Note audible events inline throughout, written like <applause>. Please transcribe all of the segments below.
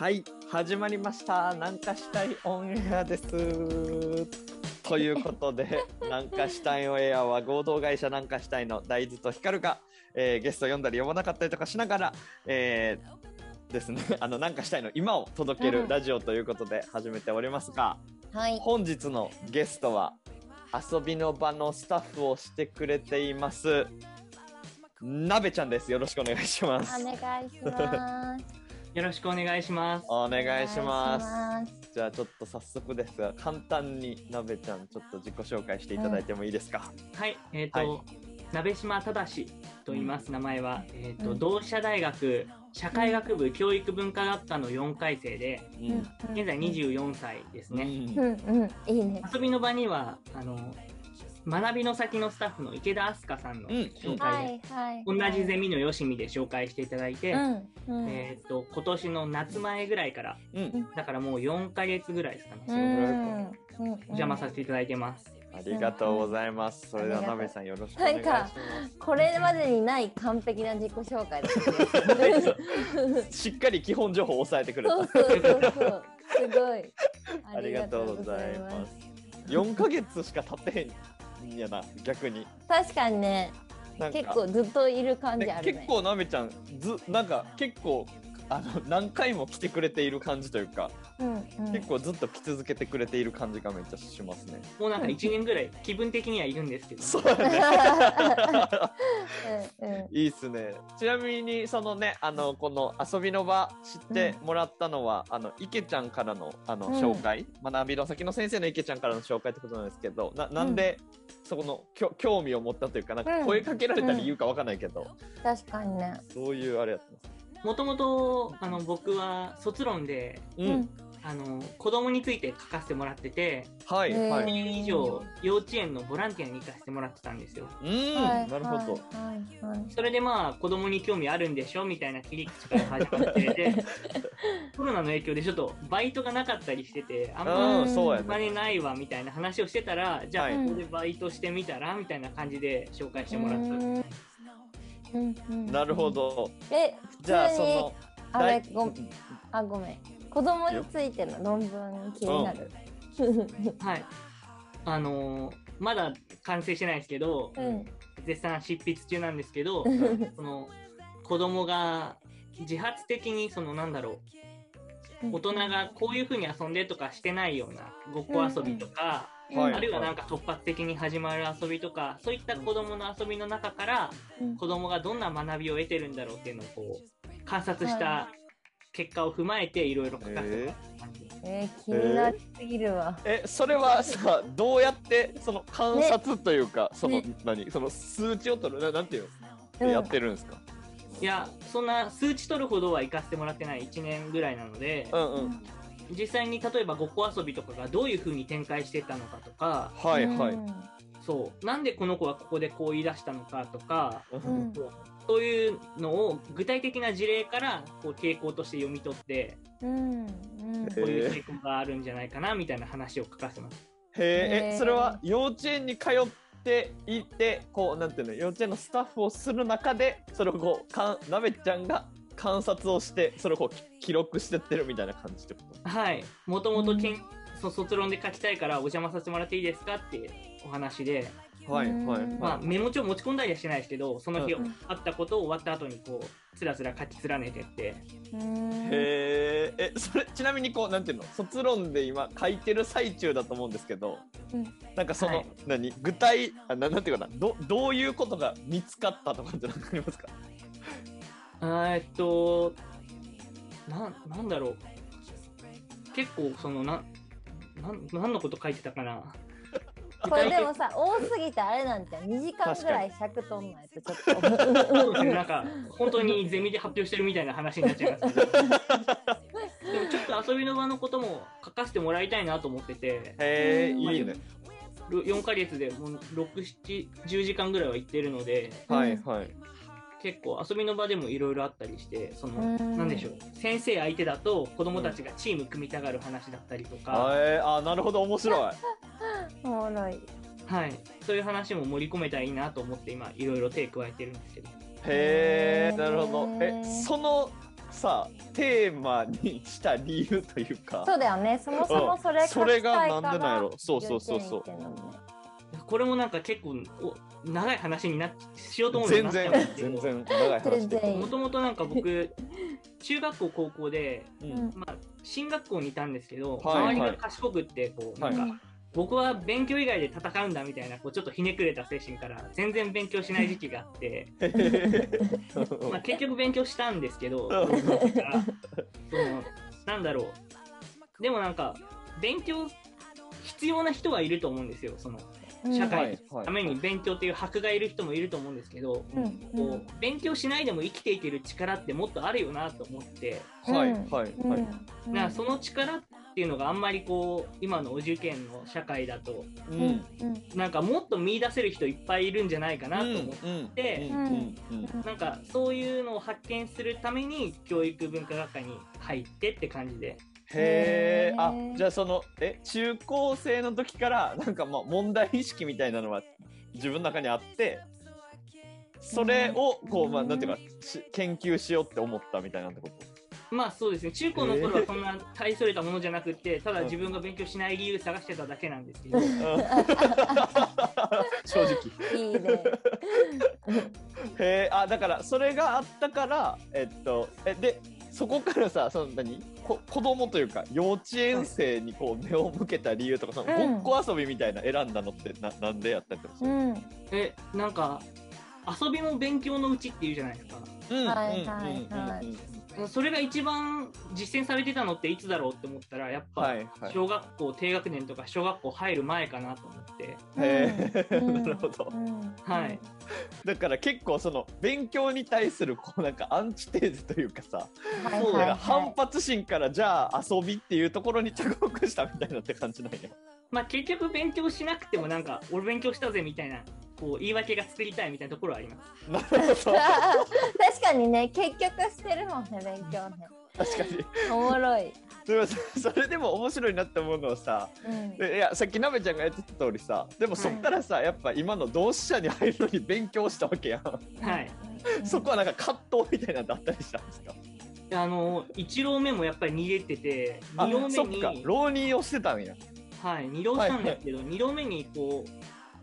はい、始まりました。南下したいオンエアです。ということで、<laughs> 南下したいオンエアは合同会社南下したいの大豆と光が、えーゲスト読んだり読まなかったりとかしながら、えーですね、<laughs> あの南下したいの今を届けうんるラジオということで始めておりますが、はい。本日のゲストは遊びの場のスタッフをしてくれています。なべちゃんです。よろしくお願いします。お願いします。よろしくお願いします。お願いします。じゃあちょっと早速ですが簡単になべちゃんちょっと自己紹介していただいてもいいですか、はい、えっ、と、はい鍋島正と言います、名前は。えっ、と、うん同志社大学社会学部教育文化学科の4回生で、ううん現在24歳ですね。うんうん、いいね。遊びの場には、あの、学びの先のスタッフの池田明日香さんのうん紹は介で、いはい。同じゼミのよしみで紹介していただいて。えっ、と、今年の夏前ぐらいから、うんだからもう4ヶ月ぐらいですかね。お邪魔させていただいてます。ありがとうございます、それではなべさんよろしくお願いしますこれまでにない完璧な自己紹介だった。<laughs> しっかり基本情報を押さえてくれたそうそうそうそう。すごい。<laughs> ありがとうございます4ヶ月しか経ってへんんやな逆に。確かにね、結構ずっといる感じねあるね。結構なべちゃんずなんか結構あの何回も来てくれている感じというか、うんうん。結構ずっと来続けてくれている感じがめっちゃしますね。もうなんか1年ぐらい気分的にはいるんですけど、そうだね。うんうん。いいっすね。ちなみに、そのね、あの、この遊びの場知ってもらったのは、あの、池ちゃんからの、あの、うん紹介、学びの先の先生の池ちゃんからの紹介ってことなんですけど、な、なんで、そこの、きょ興味を持ったというか、なんかうん声かけられた理由かわかんないけど、確かにね。そういうあれやったんです。もともとあの僕は卒論でうん。あの子供について書かせてもらっててはい、へーはい。2年以上幼稚園のボランティアに行かせてもらってたんですよ。うん、はいなるほど。はいはいはいそれでまあ子供に興味あるんでしょみたいな切り口から始まってで <laughs> コロナの影響でちょっとバイトがなかったりしててあんまうん、そうやおね。金ないわみたいな話をしてたらじゃあはいここでバイトしてみたらみたいな感じで紹介してもらった。うんうんなるほ。ど。え、普じゃあ、その、あれ大ごあごめん。子供についての論文気になる。はい。あのーまだ完成してないですけど、うん。絶賛執筆中なんですけど、<laughs> その子供が自発的にそのなんだろう、大人がこういう風に遊んでとかしてないようなごっこ遊びとか、はい。あるいはなんか突発的に始まる遊びとか、そういった子供の遊びの中からうん。子供がどんな学びを得てるんだろうっていうのをこう観察しはた結果を踏まえていろいろ書かせてもらった。感じ。えー、気になりすぎるわ。え、それはさ、どうやって、その観察というか、そのね、何、その数値を取る、ななんていうの、うん。やってるんですか？いや、そんな数値取るほどは行かせてもらってない。1年ぐらいなので、うんうん。実際に例えばごっこ遊びとかがどういう風に展開してったのかとか、はいはい。うん。そう、なんでこの子はここでこう言い出したのかとか、うんそういうのを具体的な事例からこう傾向として読み取って、うんうんこういう傾向があるんじゃないかなみたいな話を書かせてます。へえ、それは幼稚園に通っていて、こう、なんていうの、幼稚園のスタッフをする中で、それをこう、かん、なべちゃんが観察をして、それをこう、き記録してってるみたいな感じってこと？はい、もともとけんうんそう卒論で書きたいからお邪魔させてもらっていいですかってお話で、はいうんはい。まあ、はいメモ帳持ち込んだりはしてないですけど、その日うんあったことを終わった後にこう、つらつら書き連ねてって、うんへえ、え、それ、ちなみにこう、なんていうの、卒論で今書いてる最中だと思うんですけど。うんなんかその、はい何、具体、あ、ななんていうかな、ど、どういうことが見つかったとかって何かありますか？あーえっと、な、なんだろう。結構、その、な、なん、何のこと書いてたかな？これでもさ多すぎてあれなんて2時間ぐらい尺取んないとちょっとそうですね、なんか、本当にゼミで発表してるみたいな話になっちゃいますけど。でも、ちょっと遊びの場のことも書かせてもらいたいなと思ってて、へえ、うんいいね。4ヶ月でもう6、7、10時間ぐらいは行ってるので、はいはい。結構遊びの場でもいろいろあったりして、その、うん。なんでしょう、先生相手だと子供たちがチーム組みたがる話だったりとあか、えー、あ、なるほど、面白い。<laughs> おもろい。はい、そういう話も盛り込めたらいいなと思って今いろいろ手加えてるんですけど。へえ、なるほど。えそのさテーマにした理由というか。そうだよね。そもそもそれうん。それがなんでなんやろ。そうそうそうそうこれもなんか結構お長い話になっしようと思うんですけど全然長い話でも。ともとなんか僕中学校高校で、うん。まあ、進学校にいたんですけど、はい周りが賢くってこう、はい。なんか僕は勉強以外で戦うんだみたいなこうちょっとひねくれた精神から全然勉強しない時期があって、<laughs> まあ、結局勉強したんですけど、うん。そのなんだろう。でもなんか勉強必要な人はいると思うんですよそのうん社会はいはい。ために勉強っていう箔がいる人もいると思うんですけど、うん。うこんう勉強しないでも生きていける力ってもっとあるよなと思って、はいうん。はいうんはい。うん。だからその力っていうのがあんまりこう今のお受験の社会だとううん。んなんかもっと見出せる人いっぱいいるんじゃないかなと思って、てうんうんうん。なんかそういうのを発見するために教育文化学科に入ってって感じでへえあじゃあそのえ中高生の時からなんかまあ問題意識みたいなのは自分の中にあってそれをこうまあなんていうかし研究しようって思ったみたいなってこと？まあそうですね中高の頃はそんな大それたものじゃなくてただ自分が勉強しない理由探してただけなんですけど。うん。<laughs> 正直。いいね。へえあだからそれがあったからえっとえでそこからさその何？こ子供というか幼稚園生にこう目を向けた理由とかそのうん。ごっこ遊びみたいな選んだのってななんでやったりとかするうん。えなんか遊びも勉強のうちっていうじゃないですか。うんそれが一番実践されてたのっていつだろうって思ったらやっぱはいはい小学校低学年とか小学校入る前かなと思ってへえなるほどはいだから結構その勉強に対するこうなんかアンチテーゼというかさ反発心からじゃあ遊びっていうところに着目したみたいなって感じなんや。まあ結局勉強しなくてもなんか俺勉強したぜみたいなこう言い訳が作りたいみたいなところはありますなるほど確かにね結局してるもんね勉強ね。確かに。おもろい、でもさそれでも面白いなって思うのはさうん、でいやさっきなべちゃんが言ってた通りさでもそっからさ、やっぱ今の同志社に入るのに勉強したわけやん、はい。うんそこはなんか葛藤みたいなのあったりしたんですか？あの1浪目もやっぱり逃げててあ2浪目に浪人をしてたんや。はい2浪したんですけど、2浪目にこう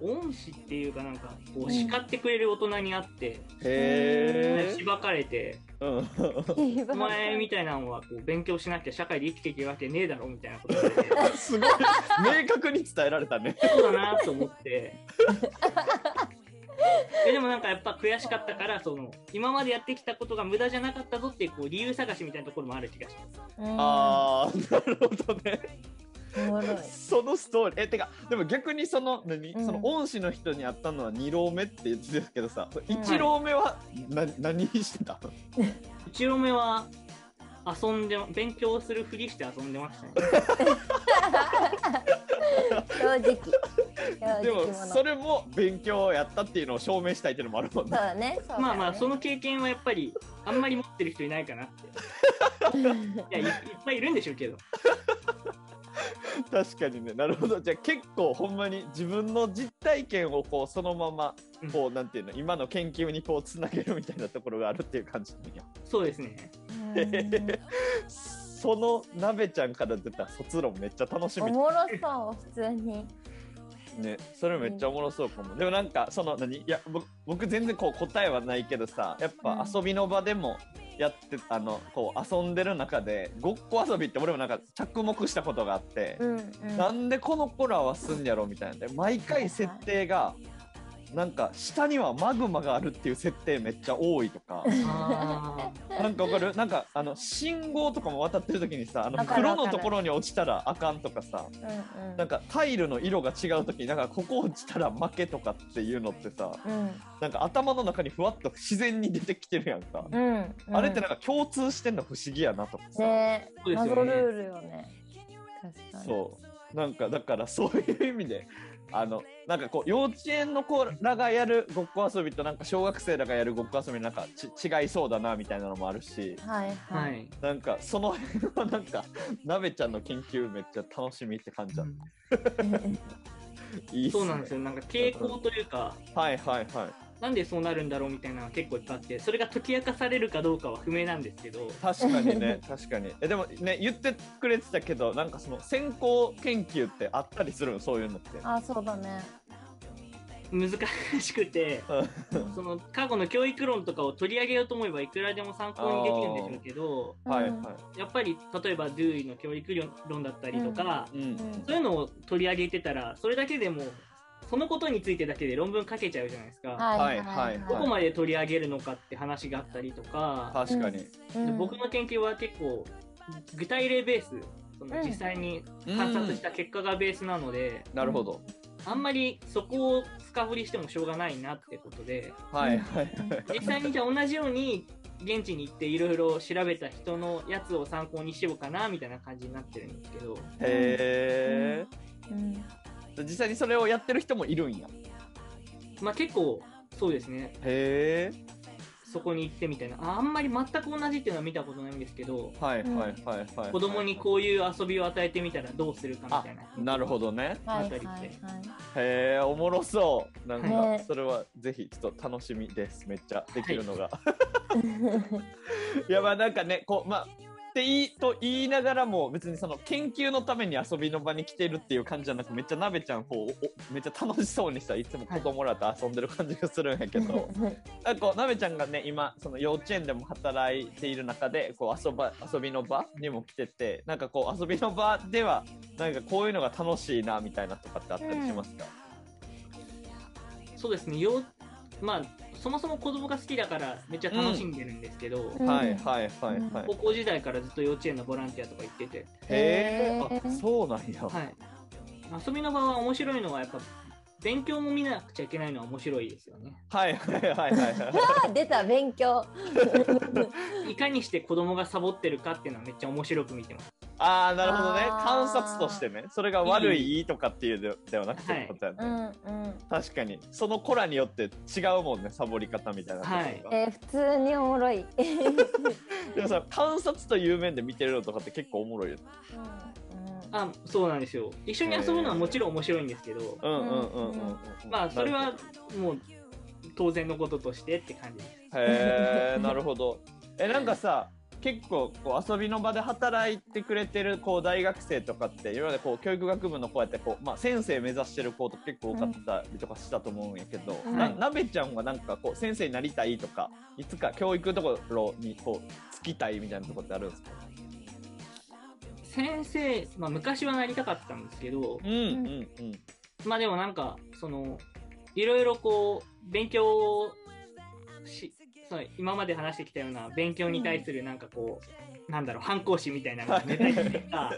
恩師っていうかなんかこう叱ってくれる大人に会って、へえしばかれてうん。お前みたいなのはこう勉強しなきゃ社会で生きていけるわけねえだろみたいなこと <laughs> すごい。明確に伝えられたね。そうだなと思って。<laughs> えでもなんかやっぱ悔しかったからその今までやってきたことが無駄じゃなかったぞっていうこう理由探しみたいなところもある気がします。あーなるほどねそのストーリー。えてかでも逆にその何、うん。その恩師の人に会ったのは2浪目って言ってたけどさ1浪目は、な何してた？<laughs> 一浪目は遊んで勉強するふりして遊んでましたね。正直。正でもそれも勉強やったっていうのを証明したいっていうのもあるもんね。そうだねそうだね。まあまあその経験はやっぱりあんまり持ってる人いないかな。って。いやいいっぱいいるんでしょうけど。<laughs> 確かにね。なるほど。じゃあ結構ほんまに自分の実体験をこうそのままこうなんていうの今の研究にこうつなげるみたいなところがあるっていう感じなんや。そうですね。うんそのなべちゃんから出た卒論めっちゃ楽しみ。おもろそう普通に。ねそれめっちゃおもろそうかも、でもなんかその何？いや僕僕全然こう答えはないけどさやっぱ遊びの場でもやってあのこう遊んでる中でごっこ遊びって俺もなんか着目したことがあって、うんうん。なんでこの子らはすんやろみたいなんで毎回設定がなんか下にはマグマがあるっていう設定めっちゃ多いとか。あなんかわかる？なんかあの信号とかも渡ってる時にさあの黒のところに落ちたらあかんとかさうんうん。なんかタイルの色が違う時になんかここ落ちたら負けとかっていうのってさうん。なんか頭の中にふわっと自然に出てきてるやんか、うんうん。あれってなんか共通してんの不思議やなとかさ、ねそうですよね。謎ルールよね。確かに。そう。なんかだからそういう意味であのなんかこう幼稚園の子らがやるごっこ遊びとなんか小学生らがやるごっこ遊びなんかち違いそうだなみたいなのもあるしはいーははい。い。なんかその辺はなんかなべちゃんの研究めっちゃ楽しみって感じだ、<laughs> いいっすね。そうなんですよ。なんか傾向というか、はいはいはいなんでそうなるんだろうみたいなのが結構いっぱいあってそれが解き明かされるかどうかは不明なんですけど。確かにね <laughs> 確かに。えでもね言ってくれてたけどなんかその先行研究ってあったりするの？そういうのって。あそうだね。難しくてその過去の教育論とかを取り上げようと思えばいくらでも参考にできるんでしょうけどはいうんはい。やっぱり例えばドゥイの教育論だったりとか、うん。そういうのを取り上げてたらそれだけでもそのことについてだけで論文書けちゃうじゃないですか。はいはいどこまで取り上げるのかって話があったりとか、確かに。で僕の研究は結構具体例ベースそのうん実際に観察した結果がベースなので、なるほど。あんまりそこを深掘りしてもしょうがないなってことで。はいはい実際にじゃあ同じように現地に行っていろいろ調べた人のやつを参考にしようかなみたいな感じになってるんですけど。へえうん実際にそれをやってる人もいるんや。まあ結構そうですね。へえ。そこに行ってみたいな。ああんまり全く同じっていうのは見たことないんですけどはいはいはいはい子供にこういう遊びを与えてみたらどうするかみあたいな。なるほどね。はいはいあたりってはい。へえおもろそう。なんかね。それはぜひちょっと楽しみです。めっちゃできるのが、い、<laughs> やまあなんかねこうまあっていいと言いながらも別にその研究のために遊びの場に来てるっていう感じじゃなくめっちゃなべちゃんこうおめっちゃ楽しそうにさいつも子供らと遊んでる感じがするんやけど、なんかこうなべちゃんがね今その幼稚園でも働いている中でこう遊ば遊びの場にも来ててなんかこう遊びの場ではなんかこういうのが楽しいなみたいなとかってあったりしますか、そうですね。よまあそもそも子供が好きだからめっちゃ楽しんでるんですけど、うん。はいはいはいはい。高校時代からずっと幼稚園のボランティアとか行ってて、へえあそうなんや。はい、遊びの場は面白いのはやっぱ勉強も見なくちゃいけないのは面白いですよね。はいはいはいはい。はい。あ <laughs> 出た勉強。<laughs> いかにして子供がサボってるかっていうのはめっちゃ面白く見てます。ああなるほどね。観察としてね。それが悪いいいとかっていうでではなくてことやね、うんうん。確かに。その子らによって違うもんねサボり方みたいなはい。えー、普通におもろい、<laughs> でもさ観察という面で見てるのとかって結構おもろいよねあそうなんですよ。一緒に遊ぶのはもちろん面白いんですけど、うんうんうんうんうんまあそれはもう当然のこととしてって感じです。へえなるほど。えなんかさ結構こう遊びの場で働いてくれてるこう大学生とかって今までこう教育学部の子やってこう、まあ、先生目指してる子と結構多かったりとかしたと思うんやけど、うん。ななべちゃんはなんかこう先生になりたいとかいつか教育のところにこうつきたいみたいなところってあるんですか？先生、まあ昔はなりたかったんですけど、うんうんうん。まあでもなんかそのいろいろこう勉強をしそう今まで話してきたような勉強に対するなんかこう、なんだろう反抗心みたいなのが出たりとか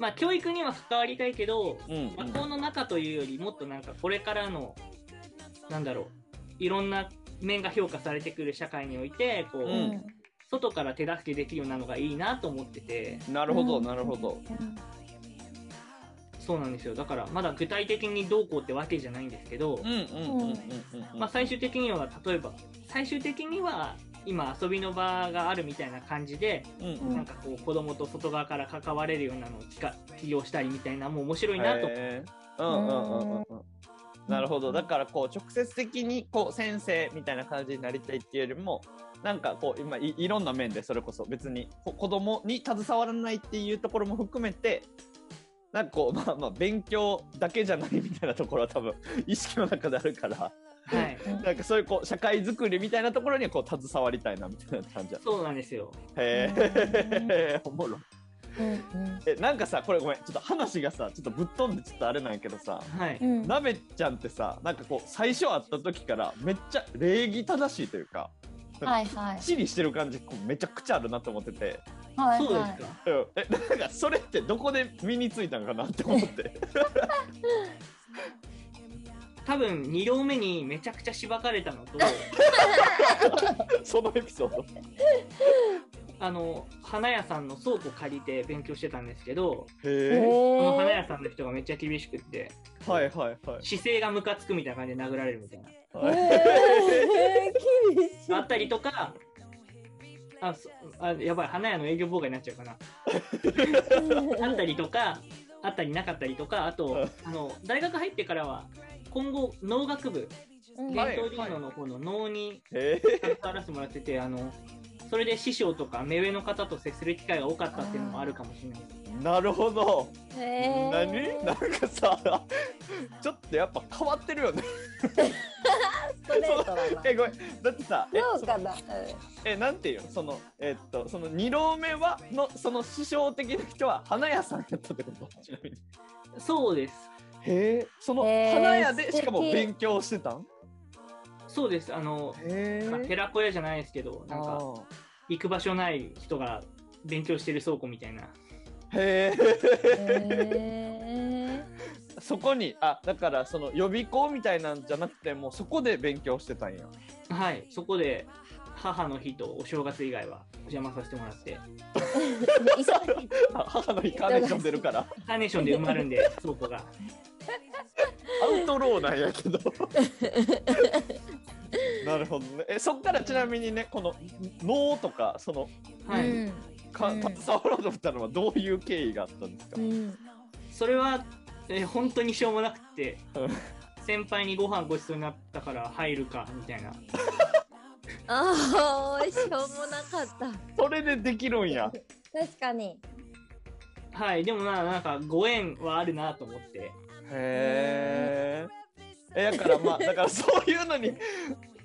まあ教育には関わりたいけどうんうん。学校の中というよりもっとなんかこれからのなんだろういろんな面が評価されてくる社会においてこう、うん外から手助けできるようなのがいいなと思ってて。なるほどなるほど、そうなんですよ。だからまだ具体的にどうこうってわけじゃないんですけど、うんうんうんうんうん。まあ、最終的には例えば最終的には今遊びの場があるみたいな感じで、うんうん。なんかこう子供と外側から関われるようなのを起業したりみたいなもう面白いなと、へー。うんうんうんうん。うん。なるほど。だからこう直接的にこう先生みたいな感じになりたいっていうよりもなんかこう今いいろんな面でそれこそ別にこ子供に携わらないっていうところも含めてなんかこう <laughs> まあまあ勉強だけじゃないみたいなところは多分意識の中であるからはい、<laughs> なんかそういうこう社会づくりみたいなところにはこう携わりたいなみたいな感じ。だそうなんですよ。へえ <laughs> おもろ。えなんかさこれごめんちょっと話がさちょっとぶっ飛んでちょっとあれなんやけどさはい、うん。なべちゃんってさなんかこう最初会った時からめっちゃ礼儀正しいというかはいはい。地理してる感じめちゃくちゃあるなと思ってて、はいそうですか、はいうん、えなんかそれってどこで身についたんかなって思って。多分2両目にめちゃくちゃしばかれたのと。<laughs> そのエピソードあの花屋さんの倉庫借りて勉強してたんですけどその花屋えさんの人がめっちゃ厳しくってはいはいはい。姿勢がムカつくみたいな感じで殴られるみたいな。ーはい。えー、厳しいあったりとか、あそあやばい、花屋の営業妨害になっちゃうかな。<laughs> あったりとか、あったりなかったりとか、あと、あの大学入ってからは、今後、農学部うん。伝統芸能の方の能にへ携わらせてもらってて、あのそれで師匠とか目上の方と接する機会が多かったっていうのもあるかもしれないなるほど。へ何？ーなんかさ、ちょっとやっぱ変わってるよね。ストレートだな。<laughs> え、ごめん。だってさ、え、そうかな。えなんていうの？そのえっとその二浪目はのその師匠的な人は花屋さんやったってこと？ちなみにそうです。へえその花屋でしかも勉強してたん？そうです。あの、寺子屋じゃないですけど、なんか行く場所ない人が勉強してる倉庫みたいな。へえへそこにあだからその予備校みたいなんじゃなくてもうそこで勉強してたんや。はい、そこで母の日とお正月以外はお邪魔させてもらって、<laughs> 母の日カーネーション出るから。カーネーションで埋まるんで、倉庫が。アウトローなんやけど <laughs> <laughs> なるほどねえそっからちなみにねこの脳とかそのはい。うんかうん携わろうと思ったのはどういう経緯があったんですか、うんそれは、えー本当にしょうもなくてうん、先輩にご飯ごちそうになったから入るかみたいな。<laughs> ああ、しょうもなかった。それでできるんや。<laughs> 確かに。はい、でもな、なんかご縁はあるなと思って。へえ。え、だからまあ、だからそういうのに、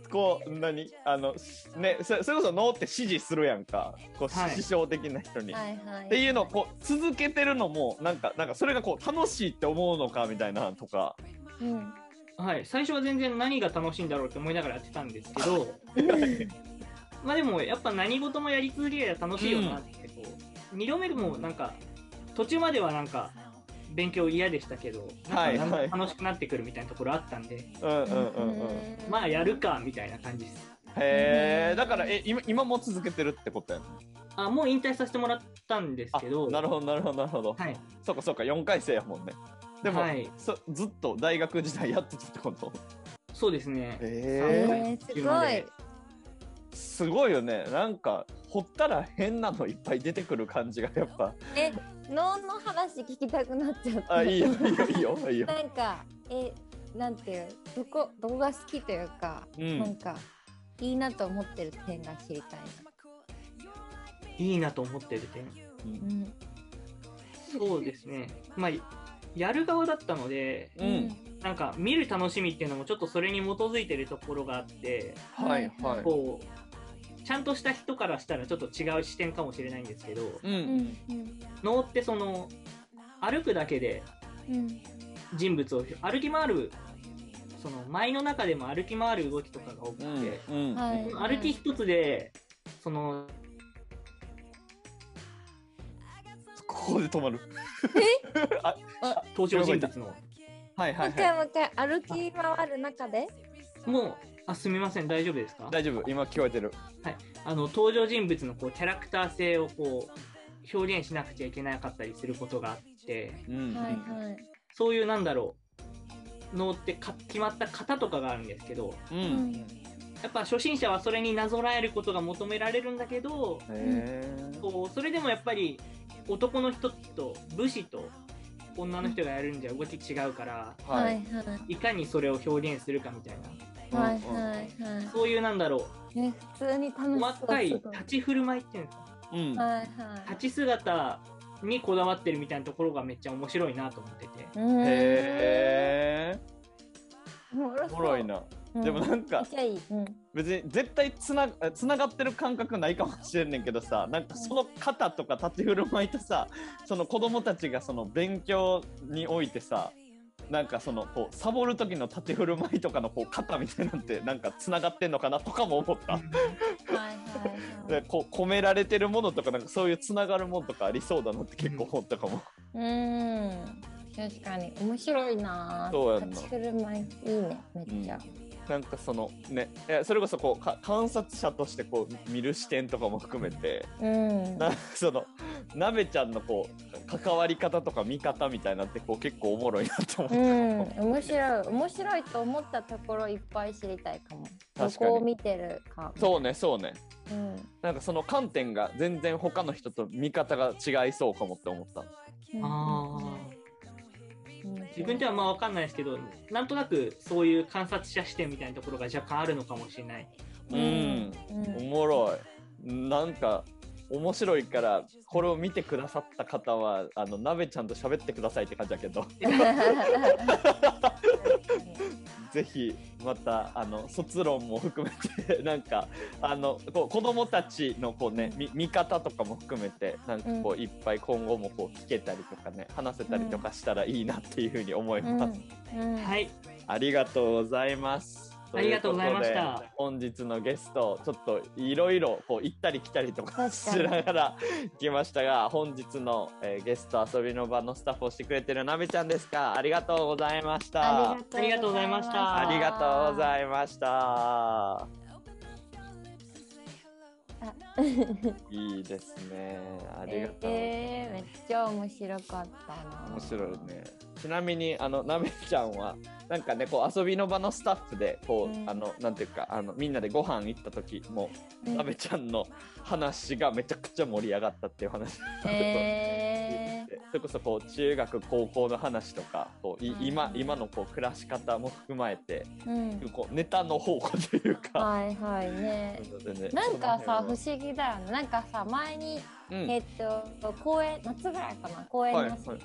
こう、何？あの、ね、そそれこそ脳って指示するやんか。こう、はい師匠的な人に。はいはい。っていうのをこう続けてるのもなんかなんかそれがこう楽しいって思うのかみたいなとかうん。はい、最初は全然何が楽しいんだろうって思いながらやってたんですけど、<laughs> まあでもやっぱ何事もやり続ければ楽しいよなってこう、二度目でもなんか途中まではなんか勉強嫌でしたけど、はいなんかはい。楽しくなってくるみたいなところあったんで、うんうんうんうん。まあやるかみたいな感じです。へえだからえ今今も続けてるってことやねあもう引退させてもらったんですあけど、なるほどなるほどなるほど、はい、そうかそうか4回生やもんね。でも、はい。そずっと大学時代やってたってこと？そうですね。へ三えー、すごい。すごいよね。なんか掘ったら変なのいっぱい出てくる感じがやっぱ。え、脳の話聞きたくなっちゃった。あいいよいいよいいよいいよなんか、え、なんていう、どこ、どこが好きというか、うんなんか、いいなと思ってる点が知りたいいいなと思ってる点。な。うん。そうですね。まあやる側だったので、うんなんか見る楽しみっていうのもちょっとそれに基づいてるところがあって、はいはいこうちゃんとした人からしたらちょっと違う視点かもしれないんですけどううんん。うん。脳ってその歩くだけでうん。人物を歩き回るその舞の中でも歩き回る動きとかが多くて、うんうん歩き一つでそのここで止まる <laughs> 登場人物のはいはいもう一回はもう一回歩き回る中で？もうあすみません。大丈夫ですか？い大丈夫。今聞こえてる。あの登場人物のこうキャラクター性をこう表現しなくちゃいけなかったりすることがあって。うん。はいはい。そういうなんだろう能ってか決まった型とかがあるんですけどううん。ん。やっぱ初心者はそれになぞらえることが求められるんだけどへえこうそれでもやっぱり男の人と武士と女の人がやるんじゃ動き違うからははいい。いかにそれを表現するかみたいなはいはいはい。そういうなんだろえ、普通に楽しそう。う細かい立ち振る舞いっていうんですかうんはいはい。立ち姿にこだわってるみたいなところがめっちゃ面白いなと思ってて。へえおもろいなでもなんか。別に絶対つなつながってる感覚ないかもしれんねんけどさなんかその肩とか立ち振る舞いとさその子供たちがその勉強においてさなんかそのこうサボる時の立ち振る舞いとかのこう肩みたいなんてなんかつながってんのかなとかも思った。はい。でこう込められてるものとかなんかそういうつながるものとかありそうだなって結構思ったかも。うーん。確かに面白いな。そうやんな立ち振る舞いいいね。めっちゃ。なんかそのねそれこそこうか観察者としてこう見る視点とかも含めてうん。なそのなべちゃんのこう関わり方とか見方みたいなってこう結構おもろいなと思って、うん、面白い面白いと思ったところいっぱい知りたいかも。ど確かに。こを見てるかそうねそうね。うん、なんかその観点が全然他の人と見方が違いそうかもって思った。うんあ面自分ではまあ分かんないですけどなんとなくそういう観察者視点みたいなところが若干あるのかもしれない。うん、おもろい。なんか面白いからこれを見てくださった方はあの鍋ちゃんと喋ってくださいって感じだけど。<laughs> ぜひまたあの卒論も含めてなんかあのこう子供たちのこうねみ見方とかも含めてなんかこう、いっぱい今後もこう聞けたりとかね話せたりとかしたらいいなっていうふうに思います。はい、ありがとうございます。ありがとうございました本日のゲスト、ちょっといろいろこう行ったり来たりとか確しながら来ましたが、本日の、えーゲスト遊びの場のスタッフをしてくれてるなべちゃんですか？ありがとうございました。ありがとうございましたありがとうございました。いいですね。ありがとう。えー、めっちゃ面白かったな。面白いね。ちなみにあのなべちゃんはなんかねこう遊びの場のスタッフでこう、うん。あのなんていうかあのみんなでご飯行った時も、うん。なべちゃんの話がめちゃくちゃ盛り上がったっていう話えそれこそこう中学高校の話とかこういうん。今今のこう暮らし方も踏まえてー、うん。こうネタの宝庫というか。はいはいね。ねなんかさ不思議だよね。なんかさ前に、えっと公園夏ぐらいかな？公園はいの時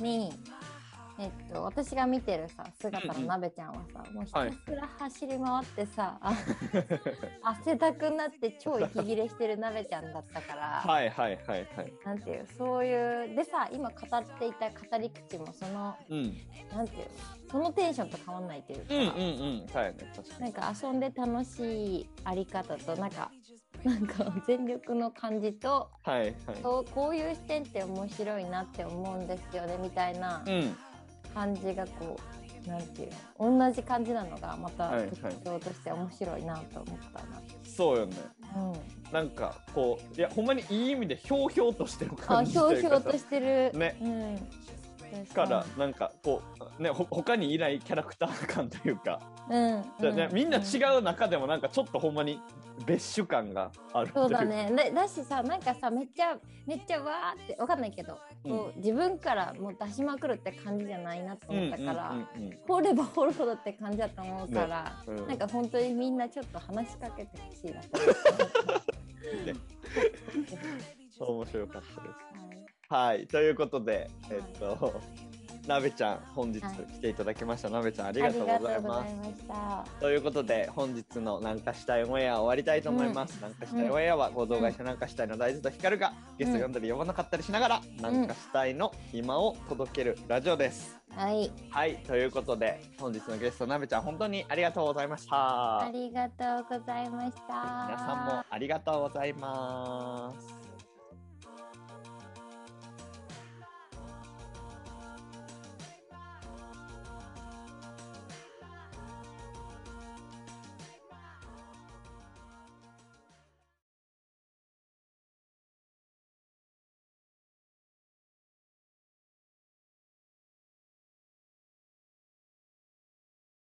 に、えっと私が見てるさ姿のなべちゃんはさ、もうひはいたすら走り回ってさ、あ <laughs> 汗だくになって超息切れしてるなべちゃんだったから。はいはいはいはい。なんていうそういうでさ今語っていた語り口もそのうんなんていうそのテンションと変わんないというか、うんうんうん。はいね確かに。なんか遊んで楽しいあり方となんかなんか全力の感じとはいはい。そうこういう視点って面白いなって思うんですよねみたいなうん感じがこうなんていうの同じ感じなのがまたはいはい。特徴として面白いなと思ったな。そうよね。うん、なんかこういやほんまにいい意味でひょうひょうとしてるあ感じひょうひょうとしてる。ね。うん、からなんかこうねほ他にいないキャラクター感というか、うん、でねうんみんな違う中でもなんかちょっとほんまに別種感があるそうだね。だだしさなんかさめっちゃめっちゃわーってわかんないけど、うんこう自分からもう出しまくるって感じじゃないなとうん思ったから、うんうんうん掘れば掘るほどって感じだと思うから、うん。なんか本当にみんなちょっと話しかけてほしいなとね <laughs> そう面白かったです。思って。はい。ということでえっとなべちゃん本日はい来ていただきましたなべちゃんありあがとうございます。ということで本日の南下したいオンエア終わりたいと思います。南下したいオンエアは合同会社南下したいの大豆と光がゲスト呼んだり呼ばなかったりしながら南下したいの今を届けるラジオです。はい、はいということで本日のゲストなべちゃん本当にありがとうございました。ありがとうございました。皆さんもありがとうございます。